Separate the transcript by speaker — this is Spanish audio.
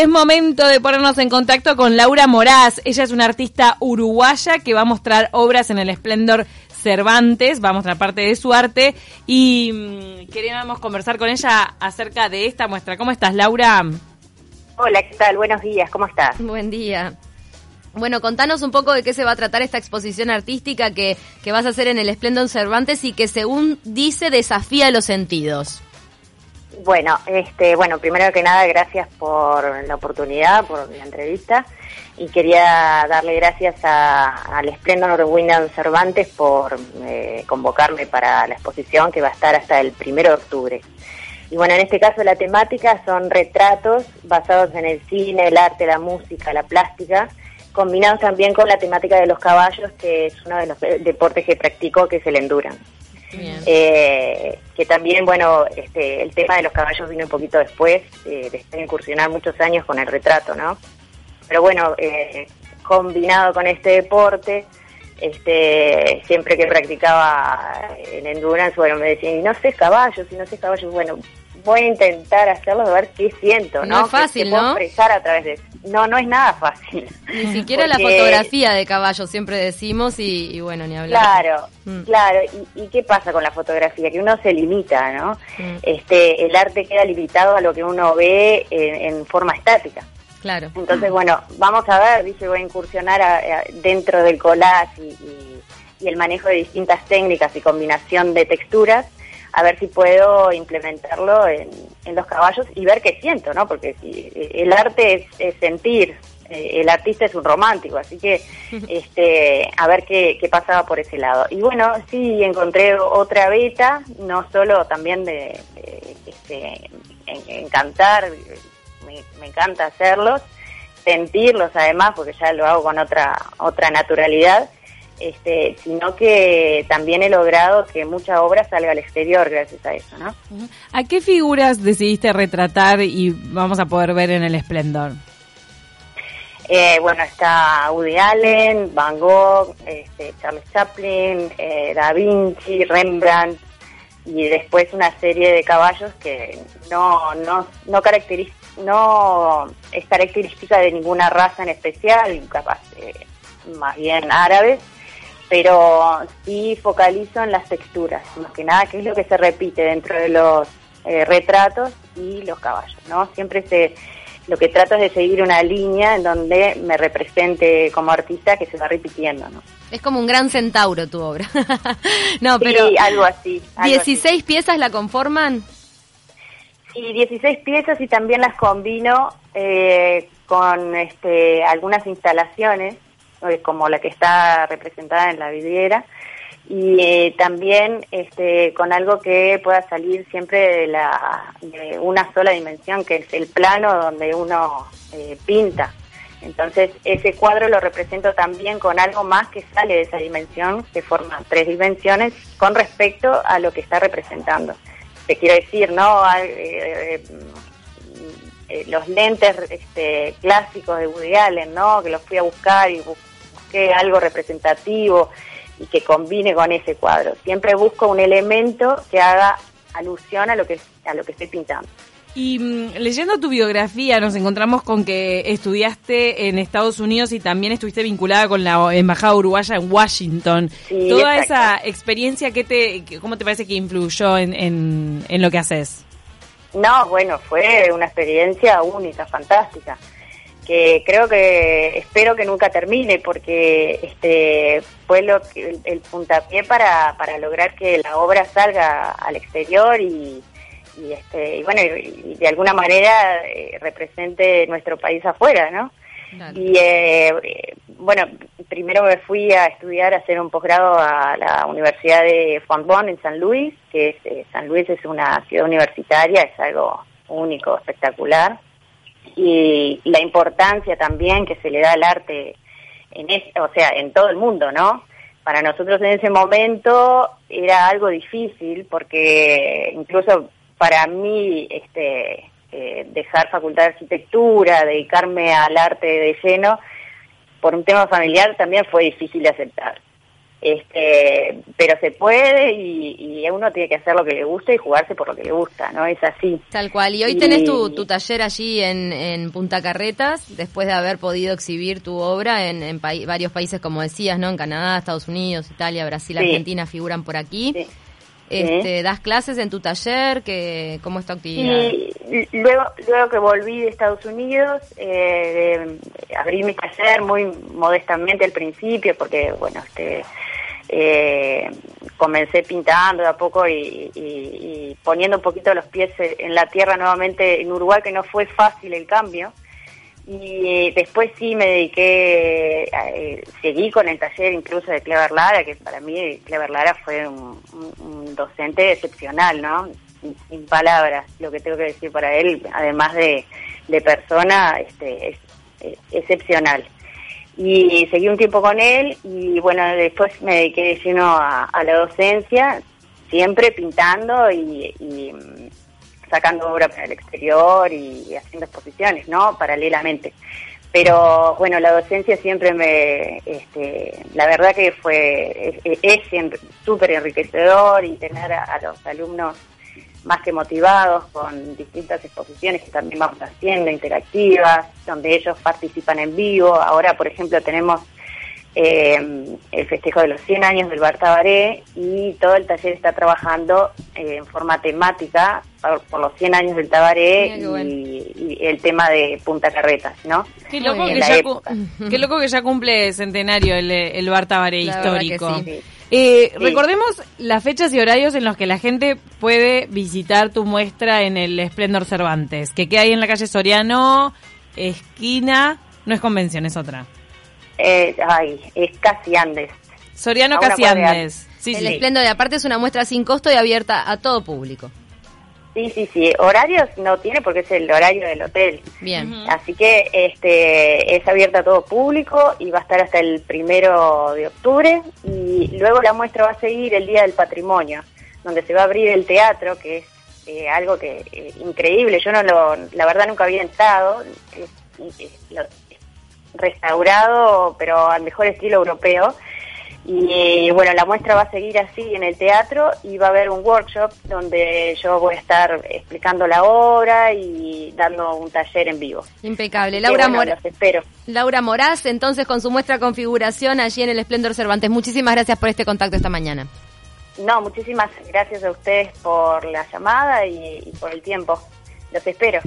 Speaker 1: Es momento de ponernos en contacto con Laura Moraz. Ella es una artista uruguaya que va a mostrar obras en el Esplendor Cervantes, va a mostrar parte de su arte y mm, queríamos conversar con ella acerca de esta muestra. ¿Cómo estás, Laura?
Speaker 2: Hola, ¿qué tal? Buenos días, ¿cómo estás?
Speaker 3: Buen día. Bueno, contanos un poco de qué se va a tratar esta exposición artística que, que vas a hacer en el Esplendor Cervantes y que según dice desafía los sentidos.
Speaker 2: Bueno, este, bueno, primero que nada, gracias por la oportunidad, por la entrevista. Y quería darle gracias al Splendor Windows Cervantes por eh, convocarme para la exposición que va a estar hasta el primero de octubre. Y bueno, en este caso la temática son retratos basados en el cine, el arte, la música, la plástica, combinados también con la temática de los caballos, que es uno de los deportes que practico, que es el endurance. Eh, que también, bueno, este, el tema de los caballos vino un poquito después, eh, de incursionar muchos años con el retrato, ¿no? Pero bueno, eh, combinado con este deporte, este, siempre que practicaba en endurance, bueno, me decían, y no sé caballos, y no sé caballos, bueno, voy a intentar hacerlo, a ver qué siento, ¿no?
Speaker 3: No es fácil, ¿no?
Speaker 2: expresar a través de No, no es nada fácil.
Speaker 3: Ni siquiera la fotografía de caballo, siempre decimos, y, bueno, ni hablar.
Speaker 2: Claro, mm. claro. ¿Y, qué pasa con la fotografía? Que uno se limita, ¿no? Mm. Este, el arte queda limitado a lo que uno ve en, forma estática.
Speaker 3: Claro.
Speaker 2: Entonces, bueno, vamos a ver, dice, voy a incursionar dentro del collage y el manejo de distintas técnicas y combinación de texturas a ver si puedo implementarlo en, los caballos y ver qué siento, ¿no? Porque si, eh, el arte es, sentir, eh, el artista es un romántico, así que este, a ver qué, pasaba por ese lado. Y bueno, sí encontré otra beta, no solo también de, este, encantar, me, me encanta hacerlos, sentirlos además, porque ya lo hago con otra, otra naturalidad, este, sino que también he logrado que mucha obra salga al exterior gracias a eso, ¿no?
Speaker 1: ¿A qué figuras decidiste retratar y vamos a poder ver en el esplendor?
Speaker 2: Eh, bueno, está Woody Allen, Van Gogh, este, Charles Chaplin, eh, Da Vinci, Rembrandt y después una serie de caballos que no no no no es característica de ninguna raza en especial, capaz eh, más bien árabes pero sí focalizo en las texturas, más que nada, que es lo que se repite dentro de los eh, retratos y los caballos, ¿no? Siempre se, lo que trato es de seguir una línea en donde me represente como artista que se va repitiendo, ¿no?
Speaker 3: Es como un gran centauro tu obra.
Speaker 2: no, pero... Sí, algo así.
Speaker 3: ¿16 piezas la conforman?
Speaker 2: Sí, 16 piezas y también las combino eh, con este, algunas instalaciones como la que está representada en la vidriera y eh, también este, con algo que pueda salir siempre de, la, de una sola dimensión, que es el plano donde uno eh, pinta. Entonces ese cuadro lo represento también con algo más que sale de esa dimensión, que forma tres dimensiones con respecto a lo que está representando. Te quiero decir, ¿no? los lentes este, clásicos de Woody Allen, ¿no? Que los fui a buscar y busqué algo representativo y que combine con ese cuadro. Siempre busco un elemento que haga alusión a lo que, a lo que estoy pintando.
Speaker 1: Y mm, leyendo tu biografía nos encontramos con que estudiaste en Estados Unidos y también estuviste vinculada con la embajada uruguaya en Washington. Toda esa experiencia, ¿qué te, ¿cómo te parece que influyó en, en, en lo que haces?
Speaker 2: No, bueno, fue una experiencia única, fantástica que creo que espero que nunca termine porque este fue lo que, el, puntapié para, para lograr que la obra salga al exterior y, y este y bueno y, de alguna manera eh, represente nuestro país afuera no y eh, bueno primero me fui a estudiar a hacer un posgrado a la universidad de Juan Bon en San Luis que es, eh, San Luis es una ciudad universitaria es algo único espectacular y la importancia también que se le da al arte en o sea, en todo el mundo, ¿no? Para nosotros en ese momento era algo difícil porque incluso para mí este eh, dejar facultad de arquitectura, dedicarme al arte de lleno, por un tema familiar también fue difícil de aceptar. Este, pero se puede y, uno tiene que hacer lo que le gusta y jugarse por lo que le gusta, ¿no? Es así.
Speaker 3: Tal cual. Y hoy tenés tu, tu taller allí en, en, Punta Carretas, después de haber podido exhibir tu obra en, en varios países, como decías, ¿no? En Canadá, Estados Unidos, Italia, Brasil, Argentina figuran por aquí. Este, ¿Das clases en tu taller? que ¿Cómo es tu actividad?
Speaker 2: luego, luego que volví de Estados Unidos, eh, abrí mi taller muy modestamente al principio, porque, bueno, este, eh, comencé pintando de a poco y, poniendo un poquito los pies en la tierra nuevamente en Uruguay, que no fue fácil el cambio. Y después sí me dediqué, eh, seguí con el taller incluso de Clever Lara, que para mí Clever Lara fue un, docente excepcional, ¿no? Sin, palabras, lo que tengo que decir para él, además de, persona, este, es, excepcional. Y seguí un tiempo con él y bueno, después me dediqué de lleno a, la docencia, siempre pintando y sacando obra para el exterior y, haciendo exposiciones, ¿no? Paralelamente. Pero bueno, la docencia siempre me, este, la verdad que fue, es, súper enriquecedor y tener a, los alumnos más que motivados con distintas exposiciones que también vamos haciendo, interactivas, donde ellos participan en vivo. Ahora, por ejemplo, tenemos eh, el festejo de los 100 años del Bar Tabaré y todo el taller está trabajando eh, en forma temática por, los 100 años del Tabaré y, el tema de Punta Carretas, ¿no?
Speaker 1: Qué loco, que ya, qué loco que ya cumple centenario el, el Bar Tabaré histórico. Eh, recordemos las fechas y horarios en los que la gente puede visitar tu muestra en el Esplendor Cervantes, que queda ahí en la calle Soriano, esquina, no es convención, es otra.
Speaker 2: Eh, ay, es casi Andes.
Speaker 1: Soriano casi Andes.
Speaker 3: Sí, el Esplendor de aparte es una muestra sin costo y abierta a todo público.
Speaker 2: Sí, sí, sí. Horarios no tiene porque es el horario del hotel.
Speaker 3: Bien.
Speaker 2: Así que este es abierta a todo público y va a estar hasta el primero de octubre y luego la muestra va a seguir el Día del Patrimonio, donde se va a abrir el teatro, que es eh, algo que eh, increíble. Yo no lo, la verdad nunca había entrado. lo, restaurado, pero al mejor estilo europeo. Y bueno, la muestra va a seguir así en el teatro y va a haber un workshop donde yo voy a estar explicando la obra y dando un taller en vivo.
Speaker 3: Impecable. Laura
Speaker 2: Moraz. espero.
Speaker 3: Laura Moraz, entonces con su muestra configuración allí en el Esplendor Cervantes. Muchísimas gracias por este contacto esta mañana.
Speaker 2: No, muchísimas gracias a ustedes por la llamada y por el tiempo. Los espero.